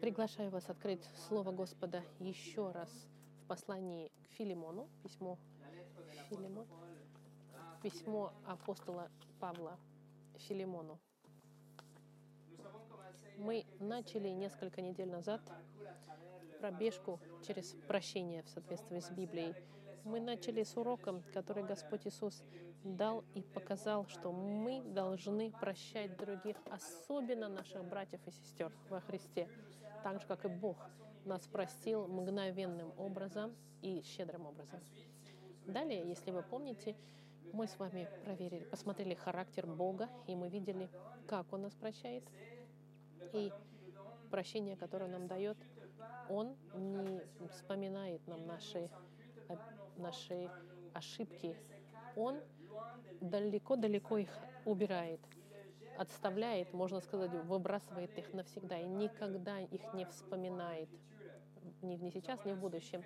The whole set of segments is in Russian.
Приглашаю вас открыть Слово Господа еще раз в послании к Филимону, письмо Филимон, письмо апостола Павла Филимону. Мы начали несколько недель назад пробежку через прощение в соответствии с Библией. Мы начали с уроком, который Господь Иисус дал и показал, что мы должны прощать других, особенно наших братьев и сестер во Христе, так же, как и Бог нас простил мгновенным образом и щедрым образом. Далее, если вы помните, мы с вами проверили, посмотрели характер Бога, и мы видели, как Он нас прощает, и прощение, которое Он нам дает, Он не вспоминает нам наши, наши ошибки. Он далеко-далеко их убирает, отставляет, можно сказать, выбрасывает их навсегда и никогда их не вспоминает, ни, ни сейчас, ни в будущем.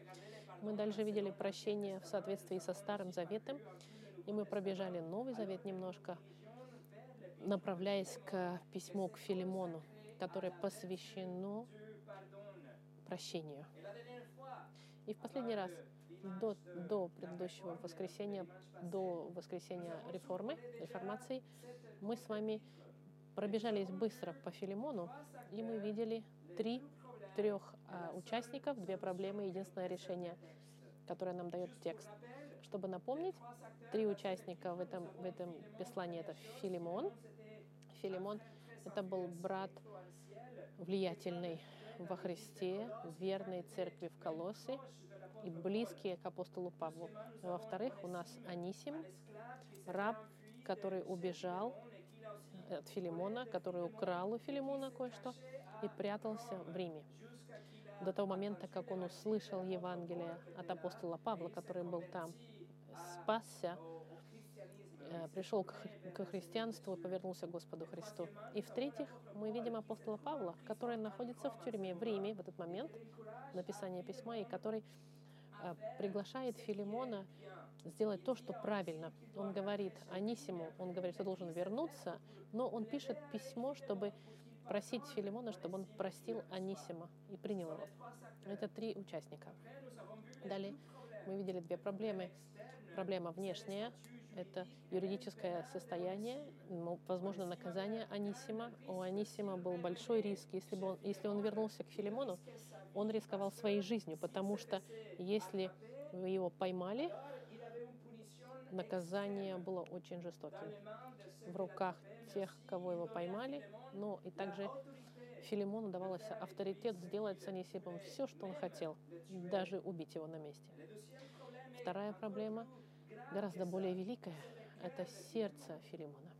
Мы дальше видели прощение в соответствии со Старым Заветом, и мы пробежали Новый Завет немножко, направляясь к письму к Филимону, которое посвящено прощению. И в последний раз, до, до предыдущего воскресенья, до воскресенья реформы, реформации, мы с вами пробежались быстро по Филимону, и мы видели три трех а, участников, две проблемы, единственное решение, которое нам дает текст. Чтобы напомнить, три участника в этом, в этом послании это Филимон. Филимон — это был брат влиятельный во Христе, верной церкви в Колоссе и близкий к апостолу Павлу. Во-вторых, у нас Анисим, раб, который убежал от Филимона, который украл у Филимона кое-что и прятался в Риме. До того момента, как он услышал Евангелие от апостола Павла, который был там, спасся, э, пришел к, христианству и повернулся к Господу Христу. И в-третьих, мы видим апостола Павла, который находится в тюрьме в Риме в этот момент написания письма, и который э, приглашает Филимона сделать то, что правильно. Он говорит Анисиму, он говорит, что должен вернуться, но он пишет письмо, чтобы просить Филимона, чтобы он простил Анисима и принял его. Это три участника. Далее мы видели две проблемы. Проблема внешняя — это юридическое состояние, ну, возможно, наказание Анисима. У Анисима был большой риск. Если, бы он, если он вернулся к Филимону, он рисковал своей жизнью, потому что если его поймали, наказание было очень жестоким. В руках тех, кого его поймали, но и также Филимону давалось авторитет сделать с Анисипом все, что он хотел, даже убить его на месте. Вторая проблема, гораздо более великая, это сердце Филимона.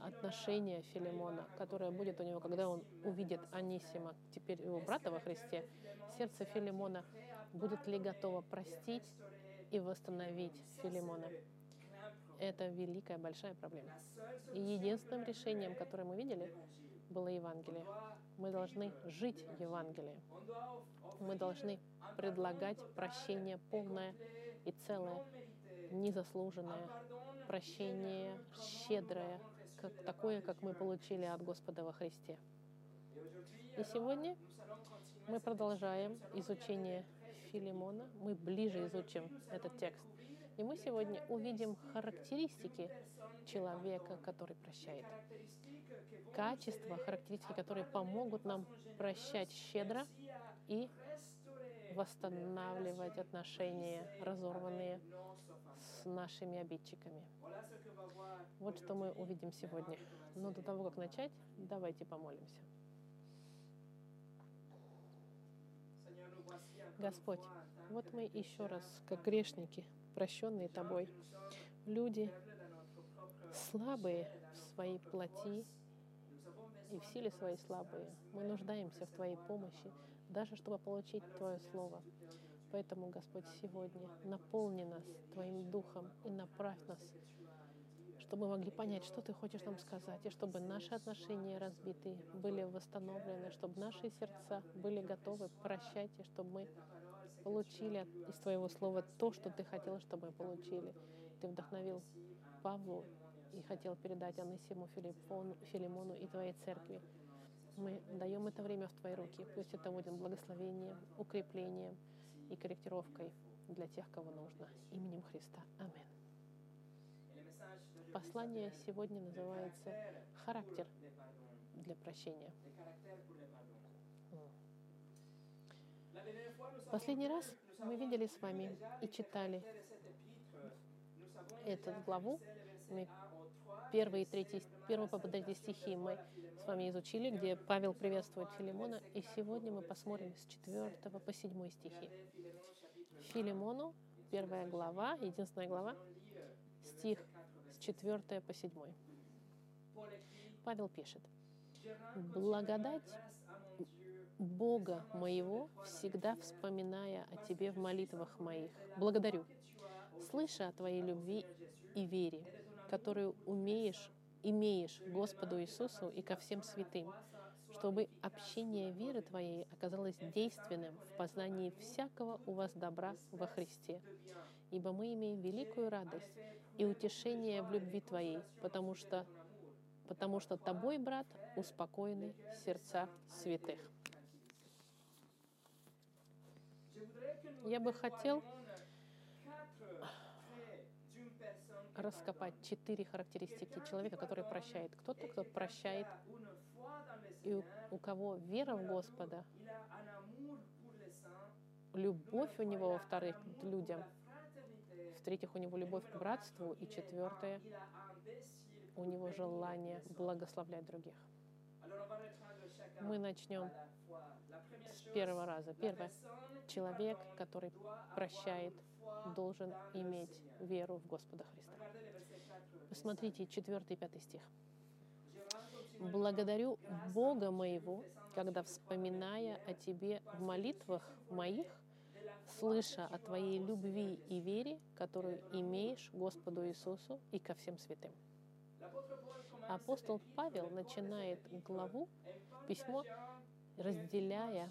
Отношение Филимона, которое будет у него, когда он увидит Анисима, теперь его брата во Христе, сердце Филимона будет ли готово простить и восстановить Филимона. Это великая, большая проблема. И единственным решением, которое мы видели, было Евангелие. Мы должны жить Евангелием. Мы должны предлагать прощение полное и целое, незаслуженное, прощение щедрое, как, такое, как мы получили от Господа во Христе. И сегодня мы продолжаем изучение Филимона. Мы ближе изучим этот текст. И мы сегодня увидим характеристики человека, который прощает. Качества, характеристики, которые помогут нам прощать щедро и восстанавливать отношения, разорванные нашими обидчиками. Вот что мы увидим сегодня. Но до того, как начать, давайте помолимся. Господь, вот мы еще раз, как грешники, прощенные Тобой, люди слабые в своей плоти и в силе своей слабые. Мы нуждаемся в Твоей помощи, даже чтобы получить Твое Слово. Поэтому, Господь, сегодня наполни нас Твоим Духом и направь нас, чтобы мы могли понять, что Ты хочешь нам сказать, и чтобы наши отношения разбиты были восстановлены, чтобы наши сердца были готовы прощать, и чтобы мы получили из Твоего Слова то, что Ты хотел, чтобы мы получили. Ты вдохновил Павлу и хотел передать Анисиму, Филиппону, Филимону и Твоей церкви. Мы даем это время в Твои руки. Пусть это будет благословением, укреплением и корректировкой для тех, кого нужно. Именем Христа. Аминь. Послание сегодня называется «Характер для прощения». Последний раз мы видели с вами и читали эту главу. Мы первые, третий, первый по стихи мы с вами изучили, где Павел приветствует Филимона. И сегодня мы посмотрим с 4 по 7 стихи. Филимону, первая глава, единственная глава, стих с 4 по 7. Павел пишет, «Благодать Бога моего, всегда вспоминая о Тебе в молитвах моих, благодарю, слыша о Твоей любви и вере, которую умеешь, имеешь Господу Иисусу и ко всем святым, чтобы общение веры Твоей оказалось действенным в познании всякого у вас добра во Христе. Ибо мы имеем великую радость и утешение в любви Твоей, потому что, потому что Тобой, брат, успокоены сердца святых. Я бы хотел раскопать четыре характеристики человека, который прощает. Кто-то, кто прощает, и у, у кого вера в Господа, любовь у него, во-вторых, людям, в-третьих, у него любовь к братству, и четвертое, у него желание благословлять других. Мы начнем с первого раза. Первое. Человек, который прощает, должен иметь веру в Господа Христа. Посмотрите 4 и 5 стих. «Благодарю Бога моего, когда, вспоминая о Тебе в молитвах моих, слыша о Твоей любви и вере, которую имеешь Господу Иисусу и ко всем святым». Апостол Павел начинает главу, письмо, разделяя,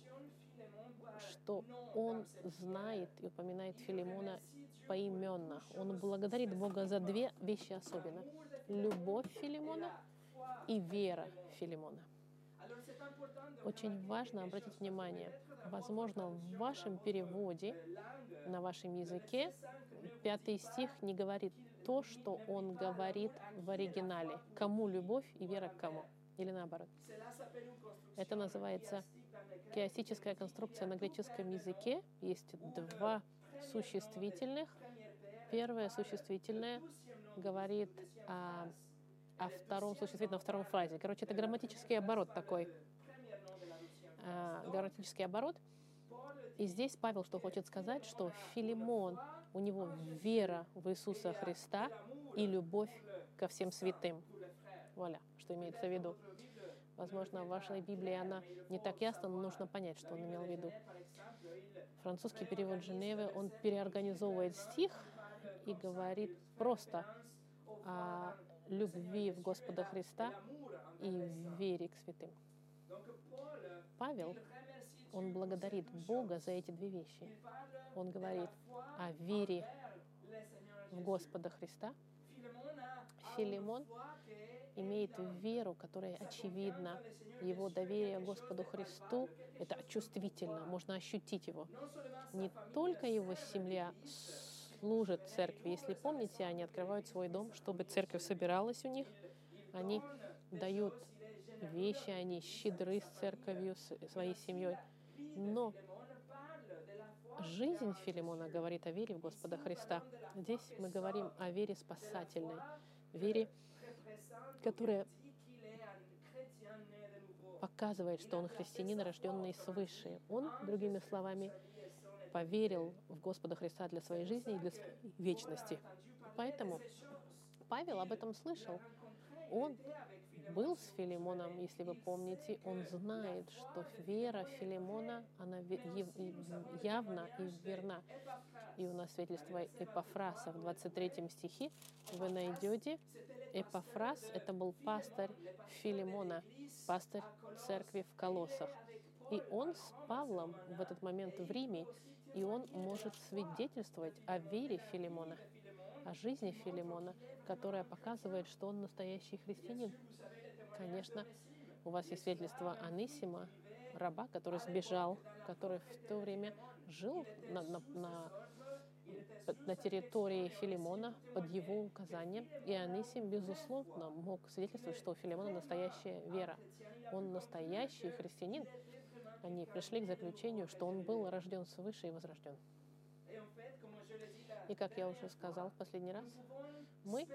что он знает и упоминает Филимона поименно. Он благодарит Бога за две вещи особенно. Любовь Филимона и вера Филимона. Очень важно обратить внимание, возможно, в вашем переводе на вашем языке пятый стих не говорит то, что он говорит в оригинале. Кому любовь и вера к кому? Или наоборот. Это называется Киастическая конструкция на греческом языке. Есть два существительных. Первое существительное говорит о, о втором существительном, втором фразе. Короче, это грамматический оборот такой. А, грамматический оборот. И здесь Павел что хочет сказать, что Филимон, у него вера в Иисуса Христа и любовь ко всем святым. Вуаля, что имеется в виду. Возможно, в вашей Библии она не так ясна, но нужно понять, что он имел в виду. Французский перевод Женевы, он переорганизовывает стих и говорит просто о любви в Господа Христа и вере к святым. Павел, он благодарит Бога за эти две вещи. Он говорит о вере в Господа Христа. Филимон имеет веру, которая очевидна. Его доверие Господу Христу — это чувствительно, можно ощутить его. Не только его семья служит церкви. Если помните, они открывают свой дом, чтобы церковь собиралась у них. Они дают вещи, они щедры с церковью, с своей семьей. Но жизнь Филимона говорит о вере в Господа Христа. Здесь мы говорим о вере спасательной, вере, которая показывает, что он христианин, рожденный свыше. Он, другими словами, поверил в Господа Христа для своей жизни и для вечности. Поэтому Павел об этом слышал. Он был с Филимоном, если вы помните, он знает, что вера Филимона, она явна и верна. И у нас свидетельство Эпофраса в 23 стихе вы найдете. Эпофрас — это был пастырь Филимона, пастырь церкви в Колоссах. И он с Павлом в этот момент в Риме, и он может свидетельствовать о вере Филимона, о жизни Филимона, которая показывает, что он настоящий христианин. Конечно, У вас есть свидетельство Анисима, раба, который сбежал, который в то время жил на, на, на, на территории Филимона под его указанием. И Анисим, безусловно, мог свидетельствовать, что у Филимона настоящая вера. Он настоящий христианин. Они пришли к заключению, что он был рожден свыше и возрожден. И как я уже сказал в последний раз, мы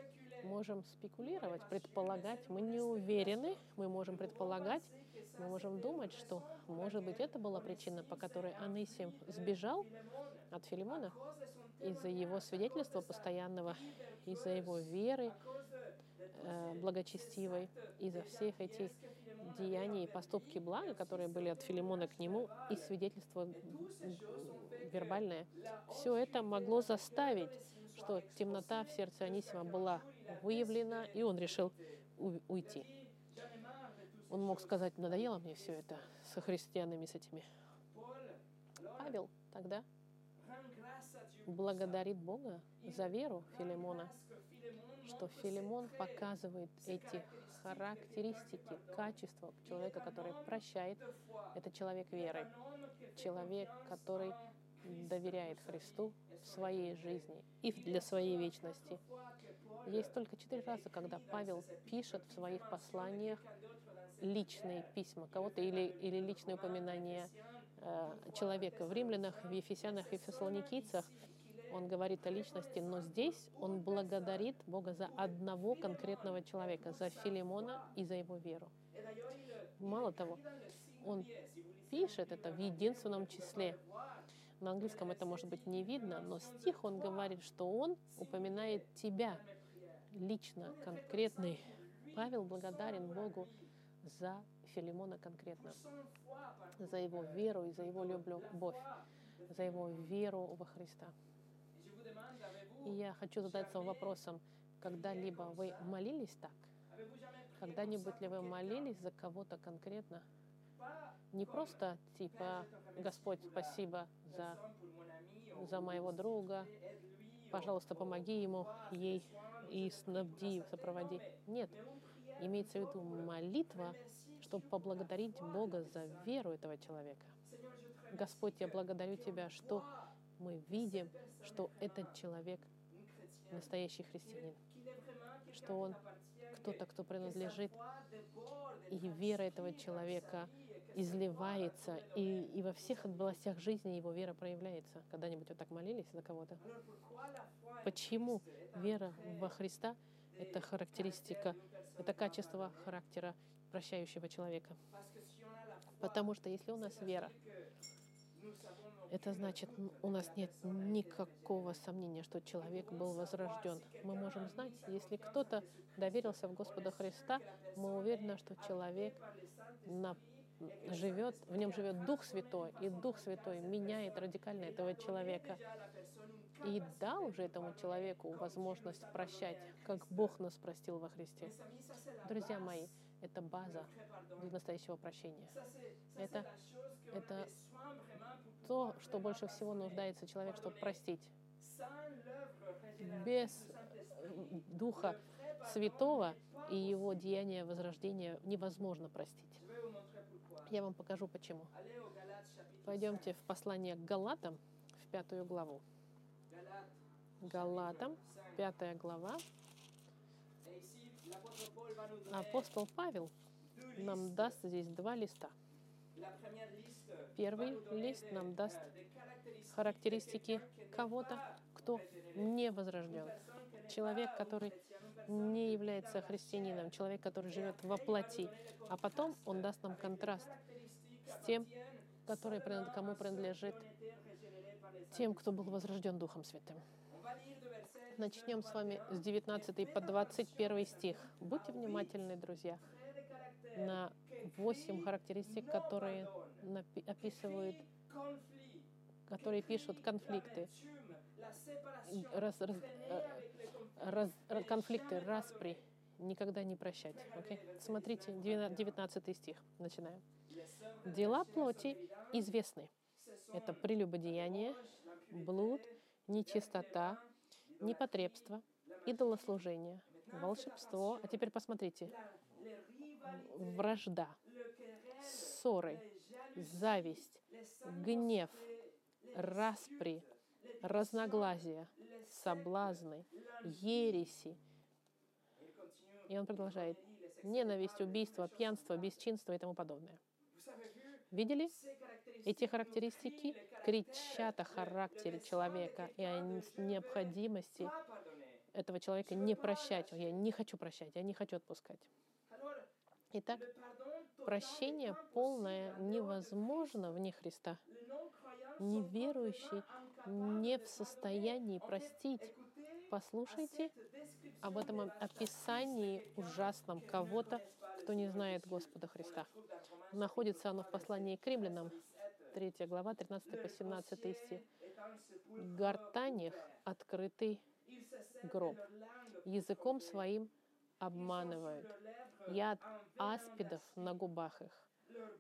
можем спекулировать, предполагать, мы не уверены, мы можем предполагать, мы можем думать, что, может быть, это была причина, по которой Анисим сбежал от Филимона из-за его свидетельства постоянного, из-за его веры э, благочестивой, из-за всех этих деяний и поступки блага, которые были от Филимона к нему, и свидетельство вербальное. Все это могло заставить, что темнота в сердце Анисима была выявлена, и он решил уйти. Он мог сказать, надоело мне все это со христианами, с этими. Павел тогда благодарит Бога за веру Филимона, что Филимон показывает эти характеристики, качества человека, который прощает. Это человек веры, человек, который доверяет Христу в своей жизни и для своей вечности. Есть только четыре раза, когда Павел пишет в своих посланиях личные письма кого-то или, или личные упоминания э, человека. В римлянах, в ефесянах и фессалоникийцах он говорит о личности, но здесь он благодарит Бога за одного конкретного человека, за Филимона и за его веру. Мало того, он пишет это в единственном числе. На английском это может быть не видно, но стих он говорит, что он упоминает тебя лично, конкретный. Павел благодарен Богу за Филимона конкретно, за его веру и за его любовь, за его веру во Христа. И я хочу задаться вопросом, когда-либо вы молились так? Когда-нибудь ли вы молились за кого-то конкретно? Не просто типа «Господь, спасибо за, за моего друга, пожалуйста, помоги ему, ей и снабди, сопроводи». Нет, имеется в виду молитва, чтобы поблагодарить Бога за веру этого человека. Господь, я благодарю Тебя, что мы видим, что этот человек настоящий христианин, что он кто-то, кто принадлежит, и вера этого человека изливается, и, и во всех областях жизни его вера проявляется. Когда-нибудь вы так молились за кого-то? Почему вера во Христа — это характеристика, это качество характера прощающего человека? Потому что если у нас вера, это значит, у нас нет никакого сомнения, что человек был возрожден. Мы можем знать, если кто-то доверился в Господа Христа, мы уверены, что человек на живет, в нем живет Дух Святой, и Дух Святой меняет радикально этого человека. И дал уже этому человеку возможность прощать, как Бог нас простил во Христе. Друзья мои, это база для настоящего прощения. Это, это то, что больше всего нуждается человек, чтобы простить. Без Духа Святого и его деяния возрождения невозможно простить. Я вам покажу почему. Пойдемте в послание к Галатам, в пятую главу. Галатам, пятая глава. Апостол Павел нам даст здесь два листа. Первый лист нам даст характеристики кого-то, кто не возрожден. Человек, который не является христианином, человек, который живет во плоти. А потом он даст нам контраст с тем, который, кому принадлежит тем, кто был возрожден Духом Святым. Начнем с вами с 19 по 21 стих. Будьте внимательны, друзья, на восемь характеристик, которые описывают, которые пишут конфликты, раз, раз, раз, раз, конфликты, распри, никогда не прощать. Okay? Смотрите, 19 стих, начинаем. Дела плоти известны. Это прелюбодеяние, блуд, нечистота, непотребство, идолослужение, волшебство. А теперь посмотрите. вражда, ссоры, зависть, гнев, распри, разногласия, соблазны, ереси. И он продолжает. Ненависть, убийство, пьянство, бесчинство и тому подобное. Видели? Эти характеристики кричат о характере человека и о необходимости этого человека не прощать. Я не хочу прощать, я не хочу отпускать. Итак, прощение полное невозможно вне Христа. Неверующий не в состоянии простить. Послушайте об этом описании ужасном кого-то, кто не знает Господа Христа. Находится оно в послании к римлянам, 3 глава, 13 по 17 стих. «Гортань открытый гроб, языком своим обманывают, яд аспидов на губах их,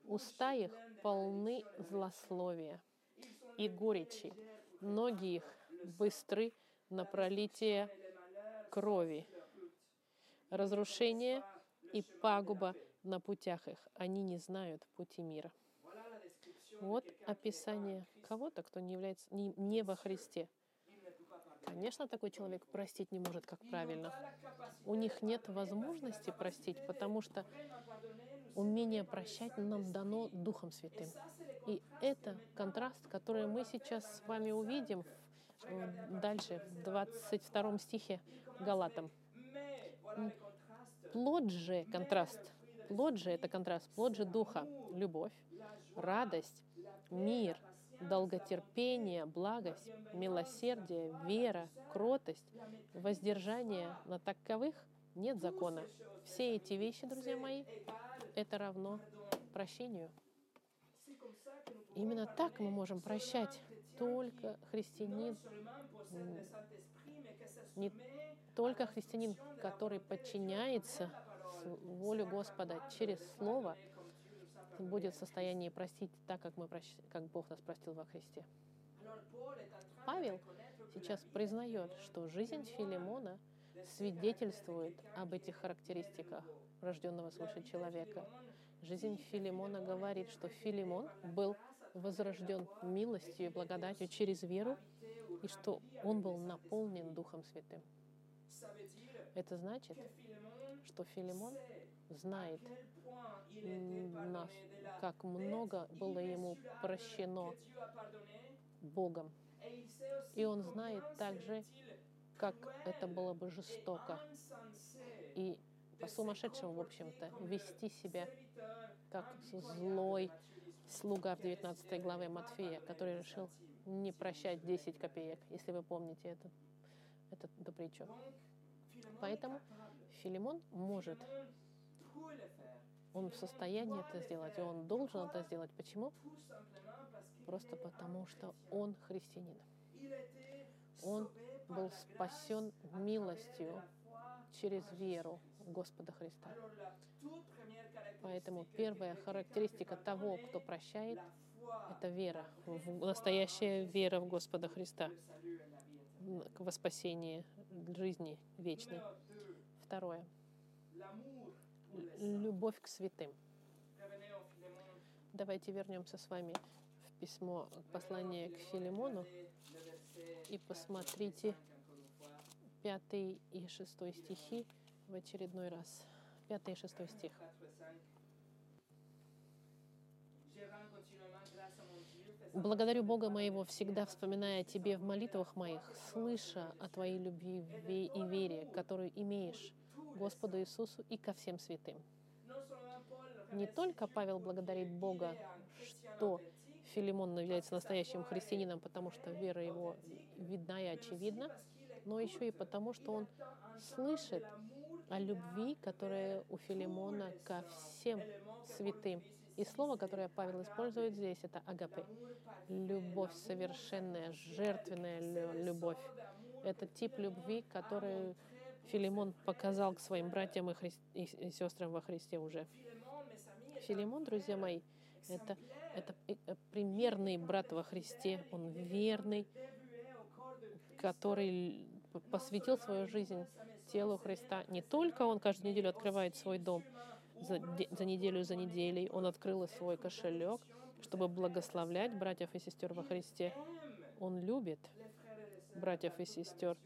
уста их полны злословия и горечи, ноги их быстры на пролитие крови, разрушение и пагуба на путях их. Они не знают пути мира. Вот описание кого-то, кто не является не, не во Христе. Конечно, такой человек простить не может, как правильно. У них нет возможности простить, потому что умение прощать нам дано Духом Святым. И это контраст, который мы сейчас с вами увидим дальше, в 22 стихе Галатам. Плод же контраст. Плод же это контраст. Плод же Духа. Любовь, радость, мир, долготерпение, благость, милосердие, вера, кротость, воздержание. На таковых нет закона. Все эти вещи, друзья мои, это равно прощению. Именно так мы можем прощать. Только христианин, не только христианин, который подчиняется воле Господа через Слово, будет в состоянии простить так, как, мы прощ... как Бог нас простил во Христе. Павел сейчас признает, что жизнь Филимона свидетельствует об этих характеристиках рожденного свыше человека. Жизнь Филимона говорит, что Филимон был возрожден милостью и благодатью через веру, и что он был наполнен Духом Святым. Это значит, что Филимон знает, нас, как много было ему прощено Богом. И он знает также, как это было бы жестоко. и по-сумасшедшему, в общем-то, вести себя как злой слуга в 19 главе Матфея, который решил не прощать 10 копеек, если вы помните это, это, эту притчу. Поэтому Филимон может, он в состоянии это сделать, и он должен это сделать. Почему? Просто потому, что он христианин. Он был спасен милостью через веру в Господа Христа. Поэтому первая характеристика того, кто прощает, это вера, настоящая вера в Господа Христа во спасение жизни вечной. Второе. Любовь к святым. Давайте вернемся с вами в письмо, послание к Филимону и посмотрите пятый и шестой стихи в очередной раз. Пятый и шестой стих. Благодарю Бога моего, всегда вспоминая о Тебе в молитвах моих, слыша о Твоей любви и вере, которую имеешь Господу Иисусу и ко всем святым. Не только Павел благодарит Бога, что Филимон является настоящим христианином, потому что вера его видна и очевидна, но еще и потому, что он слышит о любви, которая у Филимона ко всем святым. И слово, которое Павел использует здесь, это агапе. Любовь совершенная, жертвенная любовь. Это тип любви, который Филимон показал к своим братьям и, хри... и сестрам во Христе уже. Филимон, друзья мои, это, это э, примерный брат во Христе. Он верный, который посвятил свою жизнь телу Христа. Не только он каждую неделю открывает свой дом, за, за неделю за неделей он открыл свой кошелек, чтобы благословлять братьев и сестер во Христе. Он любит братьев и сестер,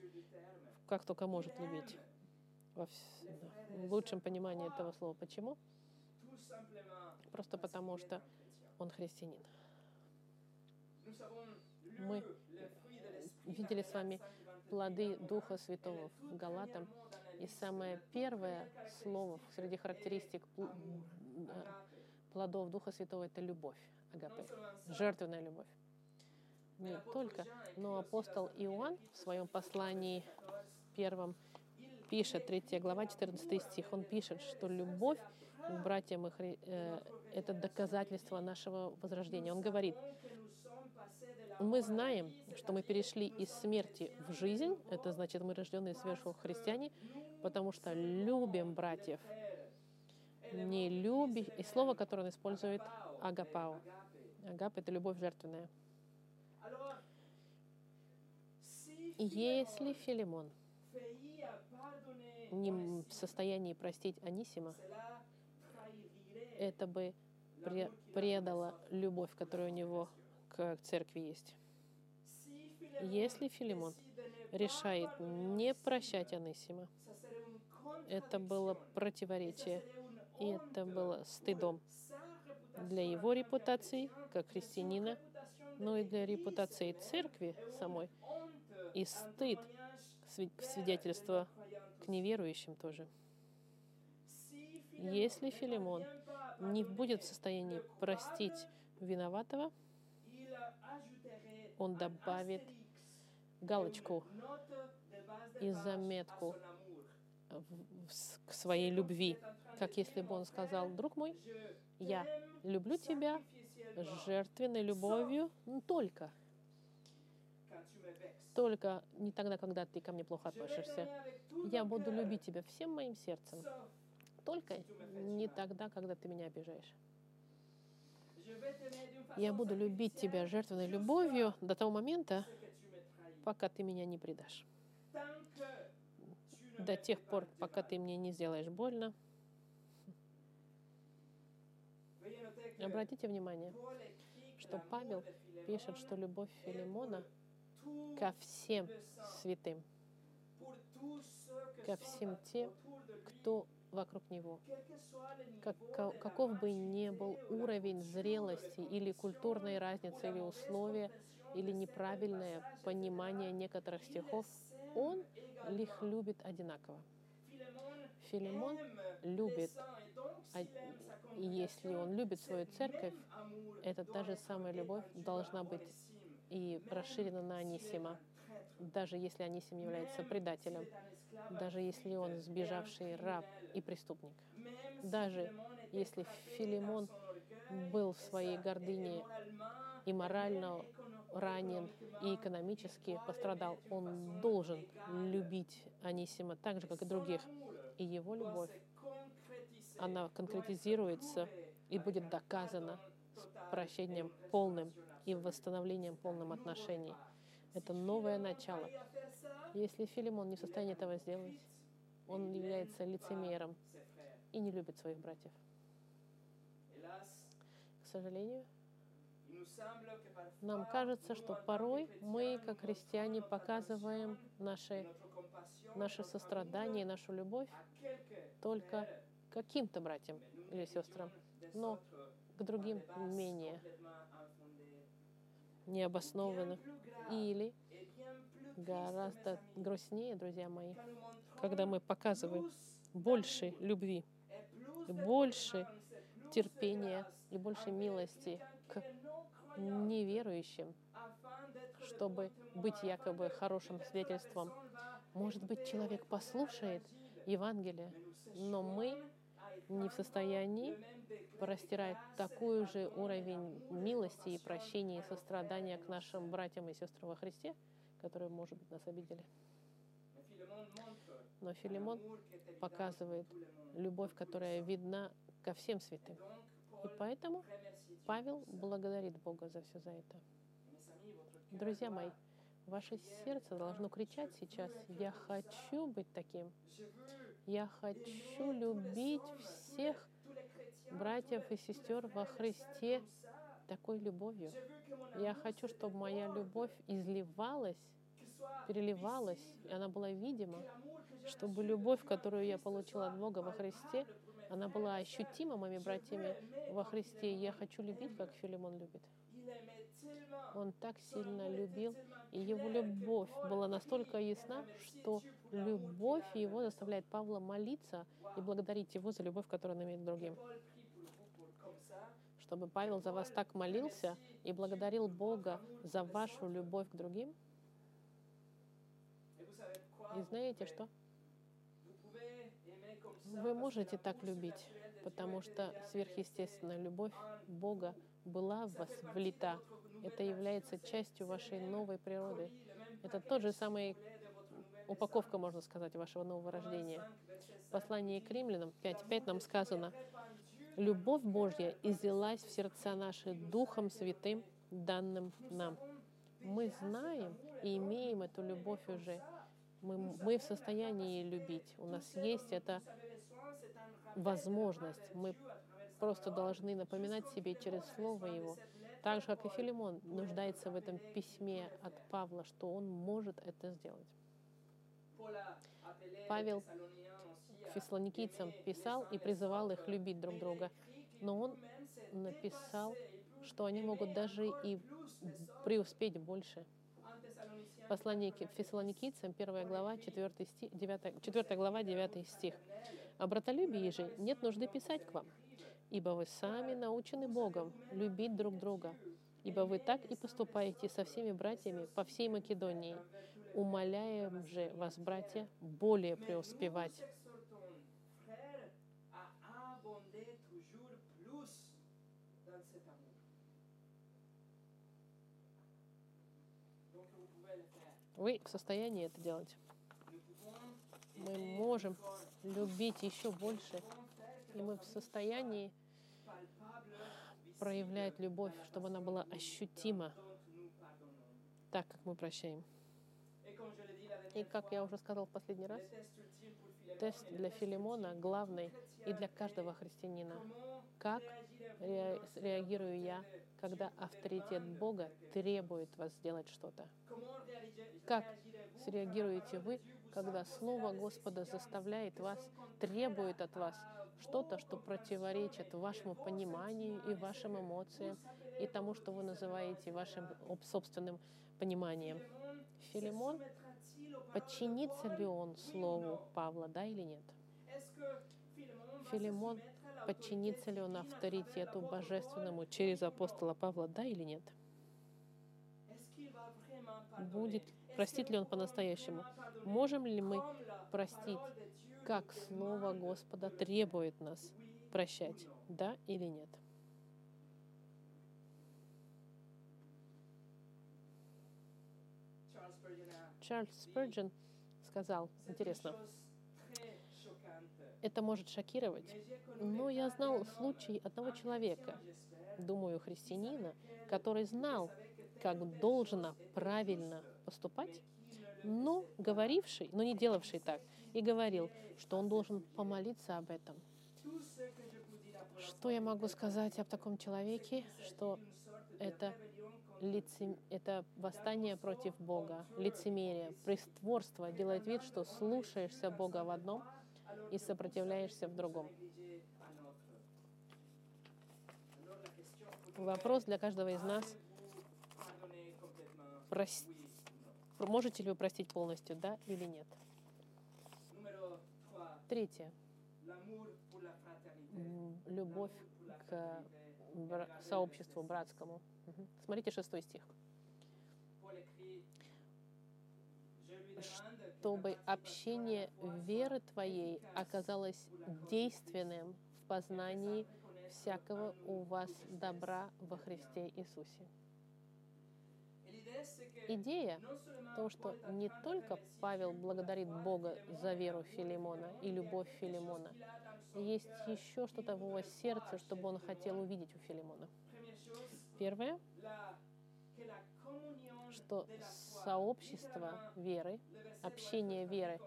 как только может любить. Во в лучшем понимании этого слова. Почему? Просто потому, что он христианин. Мы видели с вами плоды Духа Святого в Галатам. И самое первое слово среди характеристик э, плодов Духа Святого — это любовь, агапе, жертвенная любовь. Не только, но апостол Иоанн в своем послании первом пишет, 3 глава, 14 стих, он пишет, что любовь к братьям и хри- э, это доказательство нашего возрождения. Он говорит, мы знаем, что мы перешли из смерти в жизнь, это значит, мы рожденные сверху христиане, потому что любим братьев. Не люби, и слово, которое он использует, агапао. Агап — это любовь жертвенная. Если Филимон не в состоянии простить Анисима, это бы пре- предало любовь, которая у него к церкви есть. Если Филимон решает не прощать Анисима, это было противоречие, и это было стыдом для его репутации как христианина, но и для репутации церкви самой, и стыд сви- свидетельства к неверующим тоже. Если Филимон не будет в состоянии простить виноватого, он добавит галочку и заметку к своей любви, как если бы он сказал, друг мой, я люблю тебя жертвенной любовью но только, только не тогда, когда ты ко мне плохо относишься. Я буду любить тебя всем моим сердцем, только не тогда, когда ты меня обижаешь. Я буду любить тебя жертвенной любовью до того момента, пока ты меня не предашь. До тех пор, пока ты мне не сделаешь больно. Обратите внимание, что Павел пишет, что любовь Филимона ко всем святым, ко всем тем, кто вокруг него. Как, ка- каков бы ни был уровень зрелости или культурной разницы, или условия, или неправильное понимание некоторых стихов, он их любит одинаково. Филимон любит, а- и если он любит свою церковь, это та же самая любовь должна быть и расширена на Анисима, даже если Анисим является предателем, даже если он сбежавший раб и преступник, даже если Филимон был в своей гордыне и морально ранен, и экономически пострадал, он должен любить Анисима так же, как и других. И его любовь, она конкретизируется и будет доказана с прощением полным и восстановлением полным отношений. Это новое начало. Если Филимон не в состоянии этого сделать, он является лицемером и не любит своих братьев. К сожалению, нам кажется, что порой мы, как христиане, показываем наше, наше сострадание, нашу любовь только каким-то братьям или сестрам, но к другим менее необоснованно. Или гораздо грустнее, друзья мои, когда мы показываем больше любви, больше терпения и больше милости к неверующим, чтобы быть якобы хорошим свидетельством. Может быть, человек послушает Евангелие, но мы не в состоянии простирать такой же уровень милости и прощения и сострадания к нашим братьям и сестрам во Христе, которые, может быть, нас обидели. Но Филимон показывает любовь, которая видна ко всем святым. И поэтому Павел благодарит Бога за все за это. Друзья мои, ваше сердце должно кричать сейчас, я хочу быть таким. Я хочу любить всех братьев и сестер во Христе такой любовью. Я хочу, чтобы моя любовь изливалась, переливалась, и она была видима, чтобы любовь, которую я получила от Бога во Христе, она была ощутима моими братьями во Христе. Я хочу любить, как Филимон любит. Он так сильно любил, и его любовь была настолько ясна, что любовь его заставляет Павла молиться и благодарить его за любовь, которую он имеет к другим. Чтобы Павел за вас так молился и благодарил Бога за вашу любовь к другим. И знаете что? Вы можете так любить, потому что сверхъестественная любовь Бога была в вас влита. Это является частью вашей новой природы. Это тот же самый упаковка, можно сказать, вашего нового рождения. В послании к римлянам 5.5 нам сказано, «Любовь Божья излилась в сердца наши Духом Святым, данным нам». Мы знаем и имеем эту любовь уже. Мы, мы в состоянии любить. У нас есть эта возможность. Мы просто должны напоминать себе через Слово Его. Так же, как и Филимон нуждается в этом письме от Павла, что он может это сделать. Павел фессалоникийцам писал и призывал их любить друг друга. Но он написал, что они могут даже и преуспеть больше. Послание к фессалоникийцам, 1 глава, 4, стих, 9, 4 глава, 9 стих. «О братолюбии же нет нужды писать к вам, ибо вы сами научены Богом любить друг друга, ибо вы так и поступаете со всеми братьями по всей Македонии. Умоляем же вас, братья, более преуспевать. Вы в состоянии это делать. Мы можем любить еще больше и мы в состоянии проявлять любовь, чтобы она была ощутима, так как мы прощаем. И как я уже сказал в последний раз, тест для Филимона главный и для каждого христианина. Как реагирую я, когда авторитет Бога требует вас сделать что-то? Как среагируете вы, когда Слово Господа заставляет вас, требует от вас что-то, что противоречит вашему пониманию и вашим эмоциям, и тому, что вы называете вашим собственным пониманием. Филимон, подчинится ли он слову Павла, да или нет? Филимон, подчинится ли он авторитету божественному через апостола Павла, да или нет? Будет, простит ли он по-настоящему? Можем ли мы простить как Слово Господа требует нас прощать, да или нет. Чарльз Спurgeon сказал, интересно, это может шокировать, но я знал случай одного человека, думаю, христианина, который знал, как должно правильно поступать, но говоривший, но не делавший так, и говорил, что он должен помолиться об этом. Что я могу сказать об таком человеке? Что это, лицем... это восстание против Бога, лицемерие, притворство, делает вид, что слушаешься Бога в одном и сопротивляешься в другом. Вопрос для каждого из нас. Прос... Можете ли вы простить полностью, да или нет? Третье. Любовь к сообществу братскому. Смотрите шестой стих. Чтобы общение веры твоей оказалось действенным в познании всякого у вас добра во Христе Иисусе. Идея то, что не только Павел благодарит Бога за веру Филимона и любовь Филимона, есть еще что-то в его сердце, чтобы он хотел увидеть у Филимона. Первое, что сообщество веры, общение веры,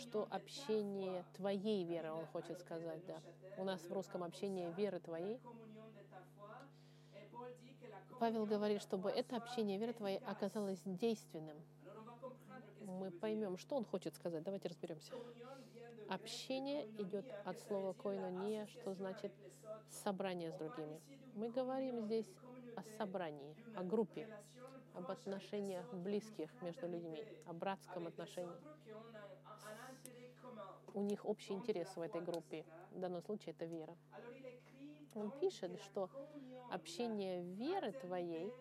что общение твоей веры, он хочет сказать, да. У нас в русском общение веры твоей. Павел говорит, чтобы это общение веры твоей оказалось действенным. Мы поймем, что он хочет сказать. Давайте разберемся. Общение идет от слова койнония, что значит собрание с другими. Мы говорим здесь о собрании, о группе, об отношениях близких между людьми, о братском отношении. У них общий интерес в этой группе. В данном случае это вера. Он пишет, что общение веры твоей,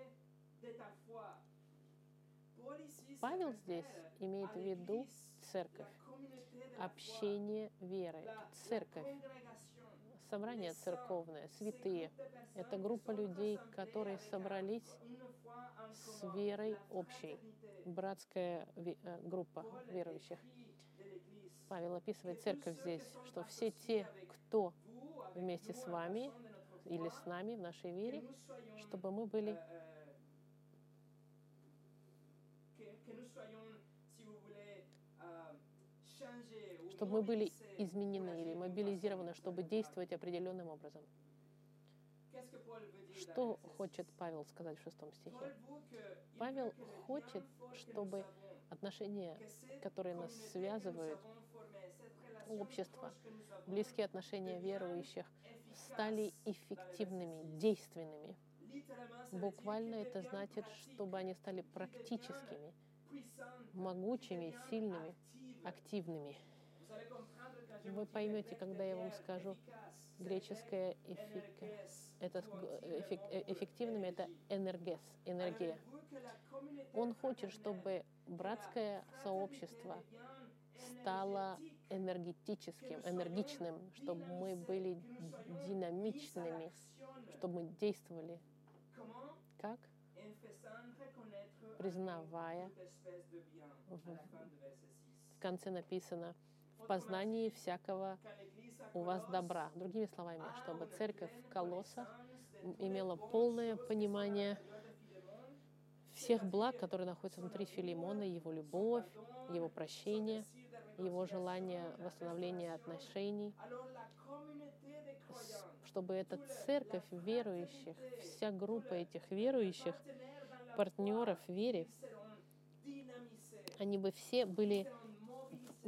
Павел здесь имеет в виду церковь, общение веры, церковь, собрание церковное, святые. Это группа людей, которые собрались с верой общей, братская э, группа верующих. Павел описывает церковь здесь, что все те, кто вместе с вами или с нами в нашей вере, чтобы мы были чтобы мы были изменены или мобилизированы, чтобы действовать определенным образом. Что хочет Павел сказать в шестом стихе? Павел хочет, чтобы отношения, которые нас связывают, общество, близкие отношения верующих, стали эффективными, действенными. Буквально это значит, чтобы они стали практическими, могучими, сильными, активными. Вы поймете, когда я вам скажу греческое эфик, это эфик, эффективными, это энергес, энергия. Он хочет, чтобы братское сообщество стало энергетическим, энергичным, чтобы мы были динамичными, чтобы мы действовали. Как? Признавая, в конце написано, в познании всякого у вас добра. Другими словами, чтобы церковь в колоссах имела полное понимание всех благ, которые находятся внутри Филимона, его любовь, его прощение, его желание восстановления отношений, чтобы эта церковь верующих, вся группа этих верующих, партнеров вере, они бы все были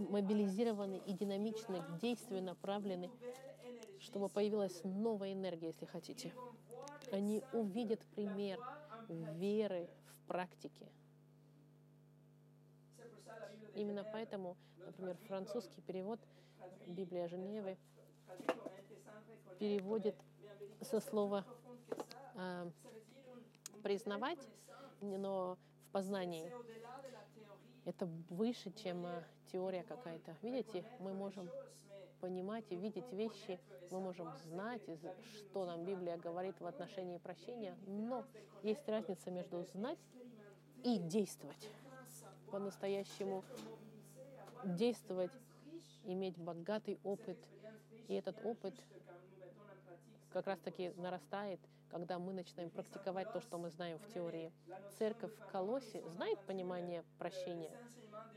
мобилизированы и динамичны, к действию направлены, чтобы появилась новая энергия, если хотите. Они увидят пример веры в практике. Именно поэтому, например, французский перевод Библия Женевы переводит со слова э, признавать, но в познании. Это выше, чем э, теория какая-то. Видите, мы можем понимать и видеть вещи, мы можем знать, что нам Библия говорит в отношении прощения, но есть разница между знать и действовать. По-настоящему действовать, иметь богатый опыт, и этот опыт как раз-таки нарастает, когда мы начинаем практиковать то, что мы знаем в теории. Церковь в Колосе знает понимание прощения.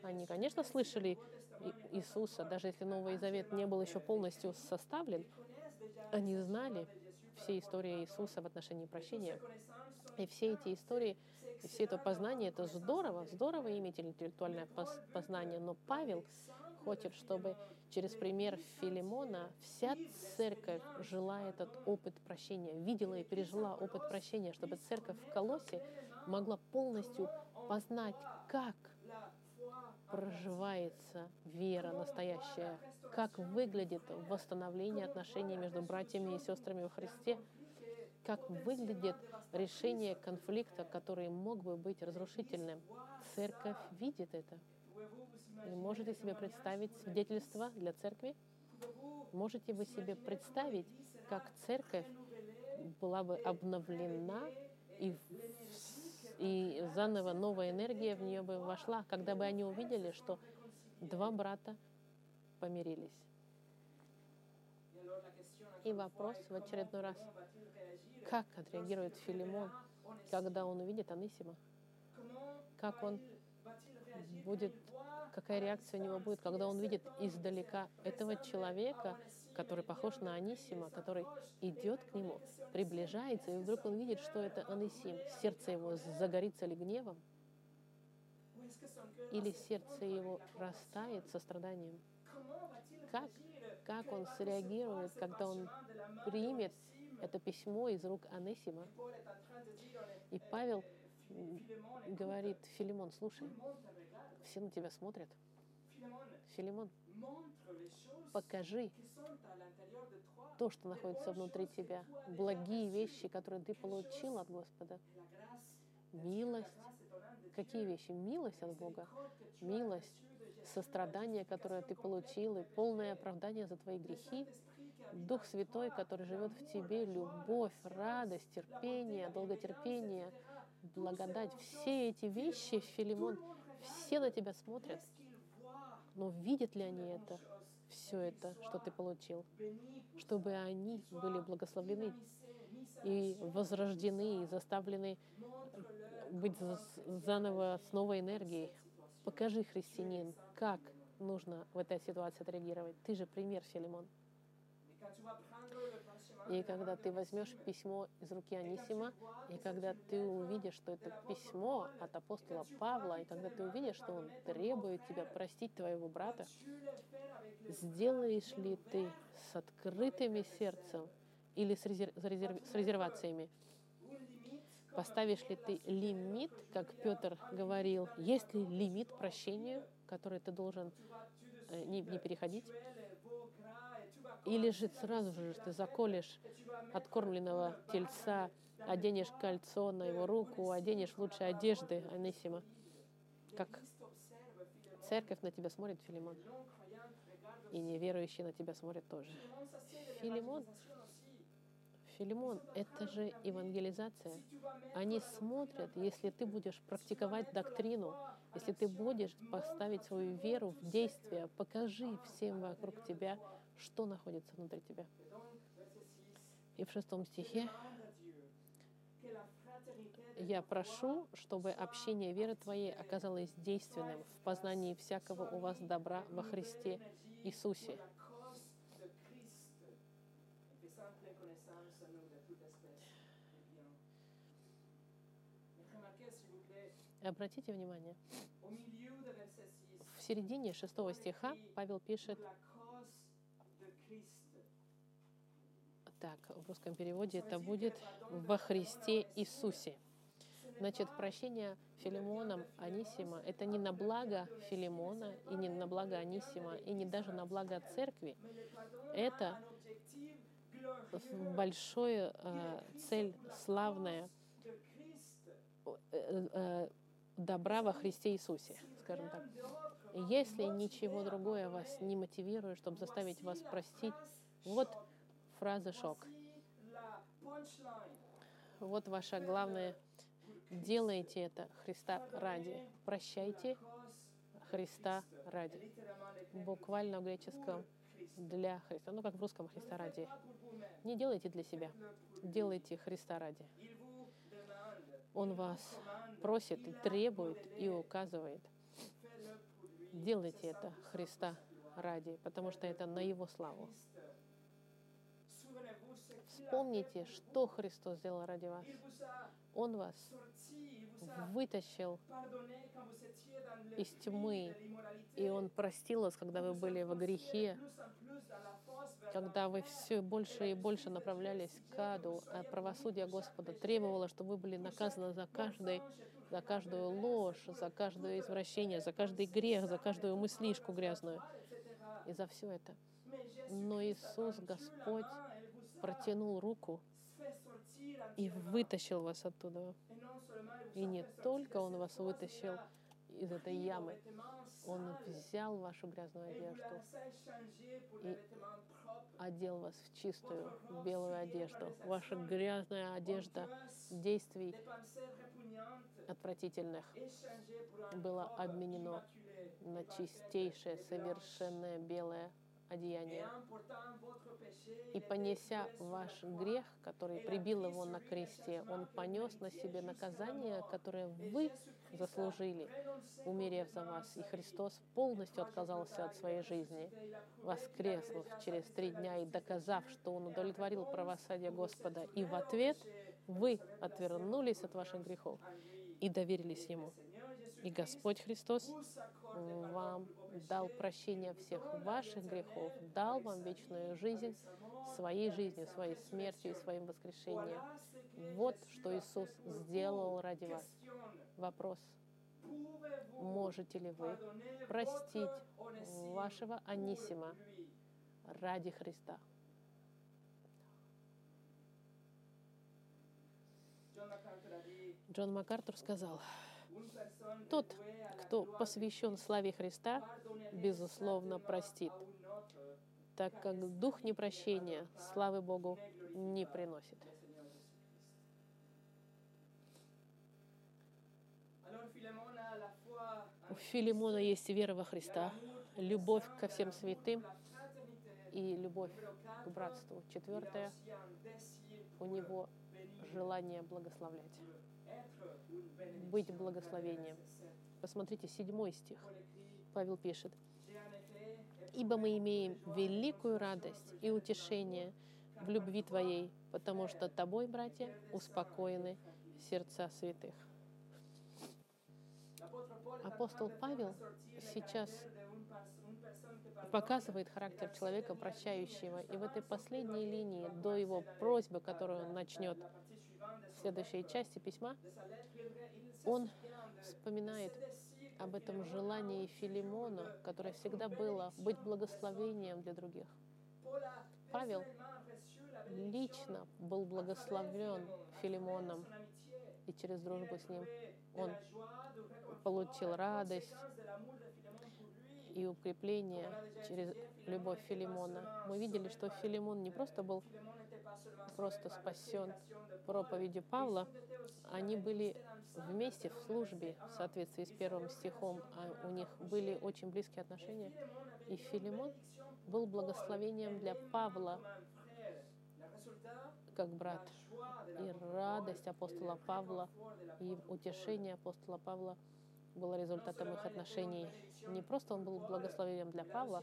Они, конечно, слышали Иисуса, даже если Новый Завет не был еще полностью составлен, они знали все истории Иисуса в отношении прощения. И все эти истории, и все это познание, это здорово, здорово иметь интеллектуальное познание, но Павел хочет, чтобы через пример Филимона вся церковь жила этот опыт прощения, видела и пережила опыт прощения, чтобы церковь в Колосе могла полностью познать, как проживается вера настоящая, как выглядит восстановление отношений между братьями и сестрами во Христе, как выглядит решение конфликта, который мог бы быть разрушительным. Церковь видит это. Можете себе представить свидетельство для церкви? Можете вы себе представить, как церковь была бы обновлена и и заново новая энергия в нее бы вошла, когда бы они увидели, что два брата помирились. И вопрос в очередной раз, как отреагирует Филимон, когда он увидит Анисима? Как он будет, какая реакция у него будет, когда он видит издалека этого человека, который похож на Анисима, который идет к нему, приближается, и вдруг он видит, что это Анисим. Сердце его загорится ли гневом? Или сердце его растает состраданием? Как, как он среагирует, когда он примет это письмо из рук Анесима? И Павел говорит, Филимон, слушай, все на тебя смотрят. Филимон, покажи то, что находится внутри тебя, благие вещи, которые ты получил от Господа. Милость. Какие вещи? Милость от Бога. Милость, сострадание, которое ты получил, и полное оправдание за твои грехи. Дух Святой, который живет в тебе, любовь, радость, терпение, долготерпение, благодать. Все эти вещи, Филимон, все на тебя смотрят. Но видят ли они это, все это, что ты получил? Чтобы они были благословлены и возрождены, и заставлены быть заново с новой энергией. Покажи, христианин, как нужно в этой ситуации отреагировать. Ты же пример, Филимон. И когда ты возьмешь письмо из руки Анисима, и когда ты увидишь, что это письмо от апостола Павла, и когда ты увидишь, что он требует тебя простить твоего брата, сделаешь ли ты с открытым сердцем или с, резерв... с резервациями? Поставишь ли ты лимит, как Петр говорил, есть ли лимит прощению, который ты должен э, не, не переходить? Или же сразу же ты заколешь откормленного тельца, оденешь кольцо на его руку, оденешь лучшие одежды Анисима. Как церковь на тебя смотрит, Филимон. И неверующие на тебя смотрят тоже. Филимон, Филимон, это же евангелизация. Они смотрят, если ты будешь практиковать доктрину, если ты будешь поставить свою веру в действие, покажи всем вокруг тебя, что находится внутри тебя. И в шестом стихе я прошу, чтобы общение веры Твоей оказалось действенным в познании всякого у вас добра во Христе Иисусе. Обратите внимание, в середине шестого стиха Павел пишет Так, в русском переводе это будет «во Христе Иисусе». Значит, прощение Филимоном Анисима — это не на благо Филимона, и не на благо Анисима, и не даже на благо церкви. Это большая э, цель, славная, э, э, добра во Христе Иисусе, скажем так. Если ничего другое вас не мотивирует, чтобы заставить вас простить, вот фраза «шок». Вот ваша главная. Делайте это Христа ради. Прощайте Христа ради. Буквально в греческом для Христа. Ну, как в русском Христа ради. Не делайте для себя. Делайте Христа ради. Он вас просит и требует и указывает. Делайте это Христа ради, потому что это на Его славу. Вспомните, что Христос сделал ради вас. Он вас вытащил из тьмы, и Он простил вас, когда вы были во грехе, когда вы все больше и больше направлялись к аду, а правосудие Господа требовало, чтобы вы были наказаны за каждый за каждую ложь, за каждое извращение, за каждый грех, за каждую мыслишку грязную и за все это. Но Иисус, Господь, протянул руку и вытащил вас оттуда. И не только Он вас вытащил из этой ямы, Он взял вашу грязную одежду и одел вас в чистую белую одежду. Ваша грязная одежда действий отвратительных было обменено на чистейшее, совершенное белое одеяния. И понеся ваш грех, который прибил его на кресте, он понес на себе наказание, которое вы заслужили, умерев за вас. И Христос полностью отказался от своей жизни, воскреснув через три дня и доказав, что Он удовлетворил правосудие Господа. И в ответ вы отвернулись от ваших грехов и доверились Ему. И Господь Христос вам дал прощение всех ваших грехов, дал вам вечную жизнь своей жизнью, своей смертью и своим воскрешением. Вот что Иисус сделал ради вас. Вопрос. Можете ли вы простить вашего Анисима ради Христа? Джон МакАртур сказал, тот, кто посвящен славе Христа, безусловно, простит, так как дух непрощения, славы Богу, не приносит. У Филимона есть вера во Христа, любовь ко всем святым и любовь к братству. Четвертое, у него желание благословлять, быть благословением. Посмотрите, седьмой стих. Павел пишет, «Ибо мы имеем великую радость и утешение в любви Твоей, потому что Тобой, братья, успокоены сердца святых». Апостол Павел сейчас показывает характер человека прощающего. И в этой последней линии, до его просьбы, которую он начнет следующей части письма, он вспоминает об этом желании Филимона, которое всегда было быть благословением для других. Павел лично был благословлен Филимоном, и через дружбу с ним он получил радость и укрепление через любовь Филимона. Мы видели, что Филимон не просто был просто спасен проповедью Павла, они были вместе в службе в соответствии с первым стихом, а у них были очень близкие отношения. И Филимон был благословением для Павла как брат. И радость апостола Павла и утешение апостола Павла было результатом их отношений. Не просто он был благословением для Павла.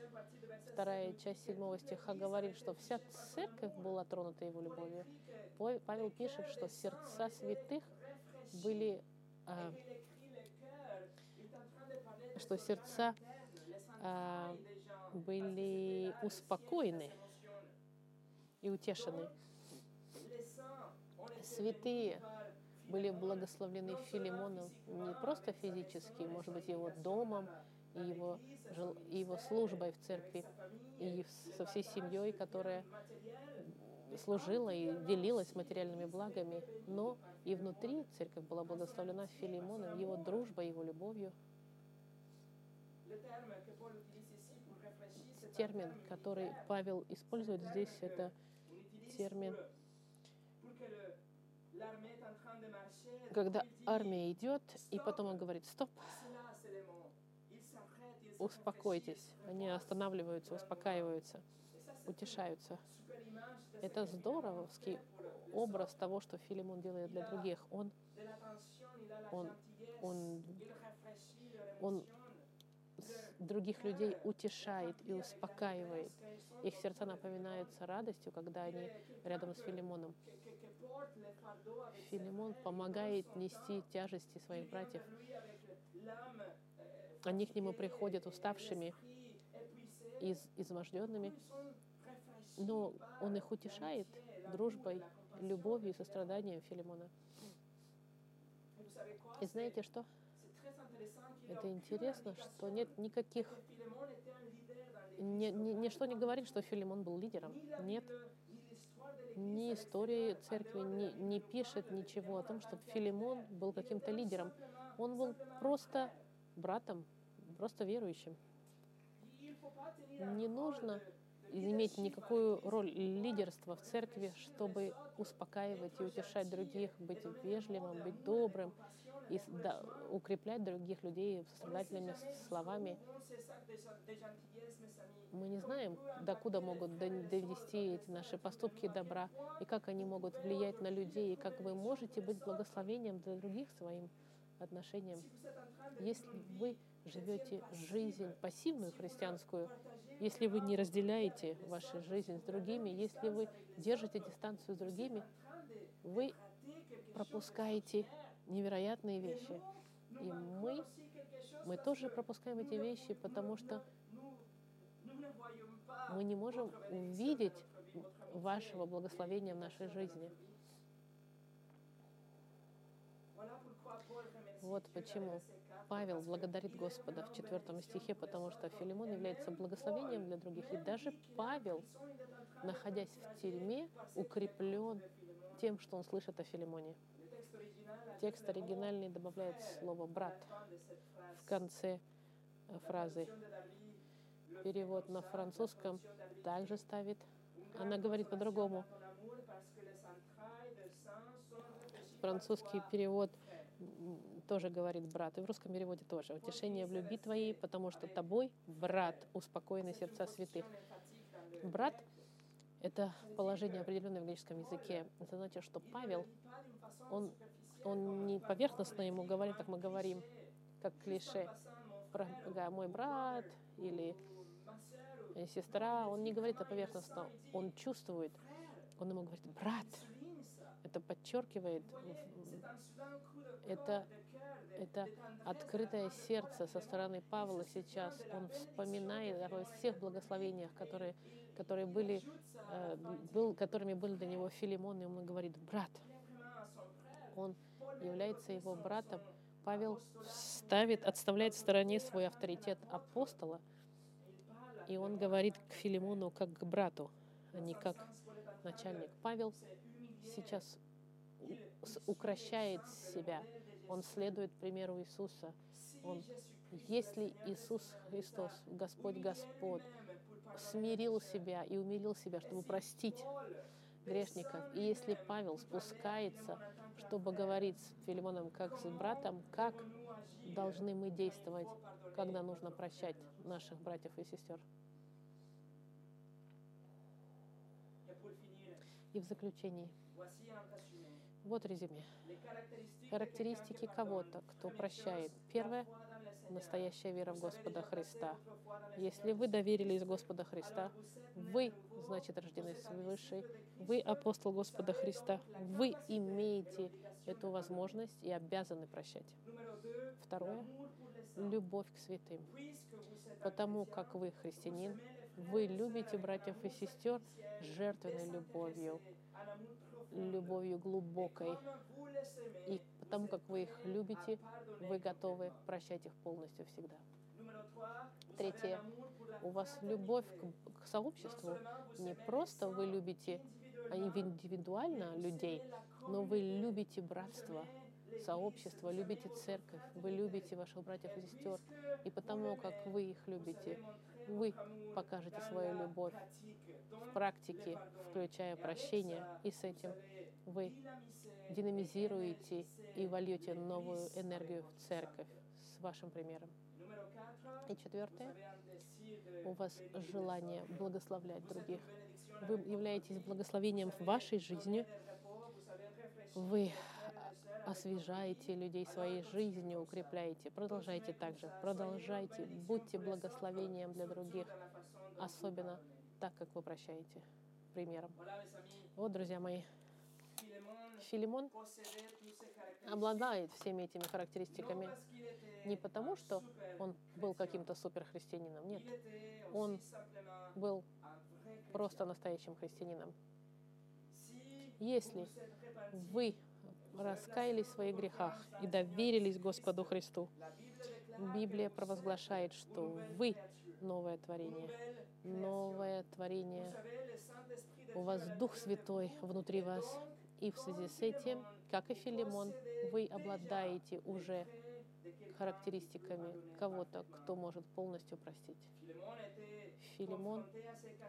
Вторая часть седьмого стиха говорит, что вся церковь была тронута его любовью. Павел пишет, что сердца святых были, а, что сердца а, были успокоены и утешены. Святые были благословлены Филимоном не просто физически, может быть, его домом, и его, его службой в церкви, и со всей семьей, которая служила и делилась материальными благами, но и внутри церковь была благословлена Филимоном, его дружбой, его любовью. Термин, который Павел использует здесь, это термин когда армия идет, и потом он говорит, стоп, успокойтесь. Они останавливаются, успокаиваются, утешаются. Это здоровский образ того, что Филимон делает для других. Он, он, он, он других людей утешает и успокаивает. Их сердца напоминаются радостью, когда они рядом с Филимоном. Филимон помогает нести тяжести своих братьев. Они к нему приходят уставшими, из, изможденными, но он их утешает дружбой, любовью и состраданием Филимона. И знаете что? Это интересно, что нет никаких... Ни, ни, ничто не говорит, что Филимон был лидером. Нет. ни истории церкви не, не пишет ничего о том, что Филимон был каким-то лидером. Он был просто братом, просто верующим. Не нужно иметь никакую роль лидерства в церкви, чтобы успокаивать и утешать других, быть вежливым, быть добрым и да, укреплять других людей сострадательными словами. Мы не знаем, докуда могут довести эти наши поступки добра, и как они могут влиять на людей, и как вы можете быть благословением для других своим отношением. Если вы живете жизнь пассивную христианскую, если вы не разделяете вашу жизнь с другими, если вы держите дистанцию с другими, вы пропускаете невероятные вещи. И мы, мы тоже пропускаем эти вещи, потому что мы не можем увидеть вашего благословения в нашей жизни. Вот почему Павел благодарит Господа в четвертом стихе, потому что Филимон является благословением для других. И даже Павел, находясь в тюрьме, укреплен тем, что он слышит о Филимоне. Текст оригинальный добавляет слово «брат» в конце э, фразы. Перевод на французском также ставит. Она говорит по-другому. Французский перевод тоже говорит брат. И в русском переводе тоже. Утешение в любви твоей, потому что тобой, брат, успокоены сердца святых. Брат — это положение определенное в греческом языке. Это значит, что Павел, он, он не поверхностно ему говорит, как мы говорим, как клише, мой брат или сестра. Он не говорит это поверхностно, он чувствует. Он ему говорит, брат, это подчеркивает, это, это открытое сердце со стороны Павла сейчас. Он вспоминает о всех благословениях, которые, которые были, э, был, которыми был для него Филимон, и он говорит, брат, он является его братом. Павел ставит, отставляет в стороне свой авторитет апостола, и он говорит к Филимону как к брату, а не как начальник. Павел сейчас укращает себя. Он следует примеру Иисуса. Он, если Иисус Христос, Господь Господь, смирил себя и умилил себя, чтобы простить грешников, и если Павел спускается, чтобы говорить с Филимоном как с братом, как должны мы действовать, когда нужно прощать наших братьев и сестер? И в заключении, вот резюме. Характеристики кого-то, кто прощает. Первое — настоящая вера в Господа Христа. Если вы доверились Господа Христа, вы, значит, рождены свыше, вы апостол Господа Христа, вы имеете эту возможность и обязаны прощать. Второе — любовь к святым. Потому как вы христианин, вы любите братьев и сестер жертвенной любовью, любовью глубокой. И потому как вы их любите, вы готовы прощать их полностью всегда. Третье. У вас любовь к, к сообществу. Не просто вы любите а индивидуально людей, но вы любите братство, сообщество, любите церковь, вы любите ваших братьев и сестер. И потому как вы их любите, вы покажете свою любовь в практике, включая прощение, и с этим вы динамизируете и вольете новую энергию в церковь с вашим примером. И четвертое, у вас желание благословлять других. Вы являетесь благословением в вашей жизни. Вы освежаете людей своей жизнью, укрепляете. Продолжайте так же. Продолжайте. Будьте благословением для других, особенно так, как вы прощаете. Примером. Вот, друзья мои, Филимон обладает всеми этими характеристиками не потому, что он был каким-то суперхристианином. Нет, он был просто настоящим христианином. Если вы раскаялись в своих грехах и доверились Господу Христу, Библия провозглашает, что вы новое творение. Новое творение. У вас Дух Святой внутри вас. И в связи с этим, как и Филимон, вы обладаете уже характеристиками кого-то, кто может полностью простить. Филимон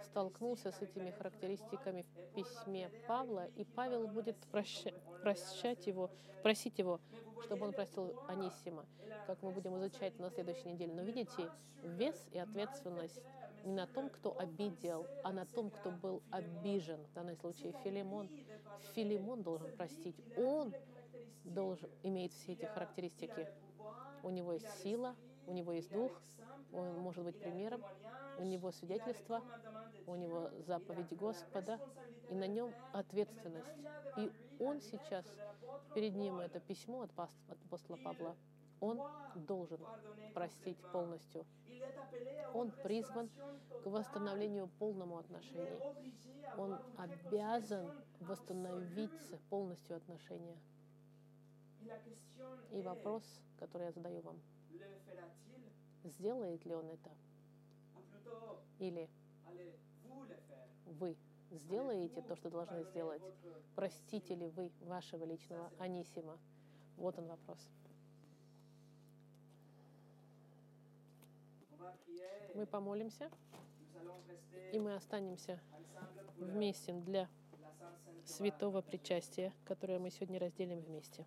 столкнулся с этими характеристиками в письме Павла, и Павел будет проща- прощать его, просить его, чтобы он простил Анисима, как мы будем изучать на следующей неделе. Но видите, вес и ответственность на том, кто обидел, а на том, кто был обижен. В данном случае Филимон. Филимон должен простить. Он должен, имеет все эти характеристики. У него есть сила, у него есть дух, он может быть примером, у него свидетельство, у него заповедь Господа, и на нем ответственность. И он сейчас, перед ним это письмо от апостола Павла, он должен простить полностью. Он призван к восстановлению полному отношения. Он обязан восстановить полностью отношения. И вопрос, который я задаю вам, сделает ли он это? Или вы сделаете то, что должны сделать? Простите ли вы вашего личного Анисима? Вот он вопрос. Мы помолимся, и мы останемся вместе для святого причастия, которое мы сегодня разделим вместе.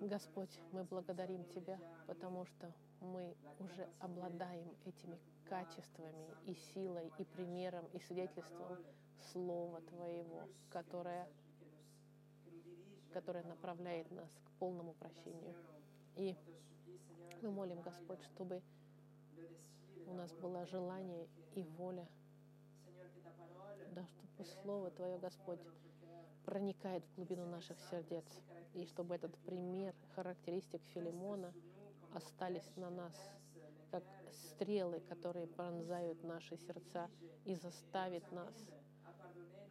Господь, мы благодарим Тебя, потому что мы уже обладаем этими качествами и силой, и примером, и свидетельством Слова Твоего, которое, которое направляет нас к полному прощению. И мы молим, Господь, чтобы у нас было желание и воля, да, чтобы Слово Твое, Господь, проникает в глубину наших сердец, и чтобы этот пример характеристик Филимона остались на нас, как стрелы, которые пронзают наши сердца и заставят нас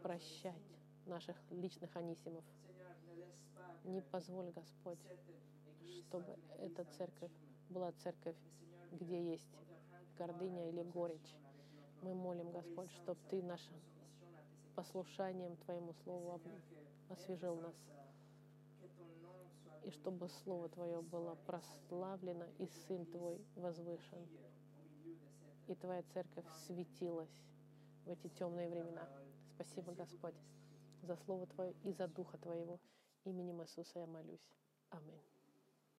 прощать наших личных анисимов. Не позволь, Господь, чтобы эта церковь была церковь, где есть гордыня или горечь. Мы молим, Господь, чтобы Ты нашим послушанием Твоему Слову освежил нас, и чтобы Слово Твое было прославлено, и Сын Твой возвышен, и Твоя церковь светилась в эти темные времена. Спасибо, Господь, за Слово Твое и за Духа Твоего. Именем Иисуса я молюсь. Аминь.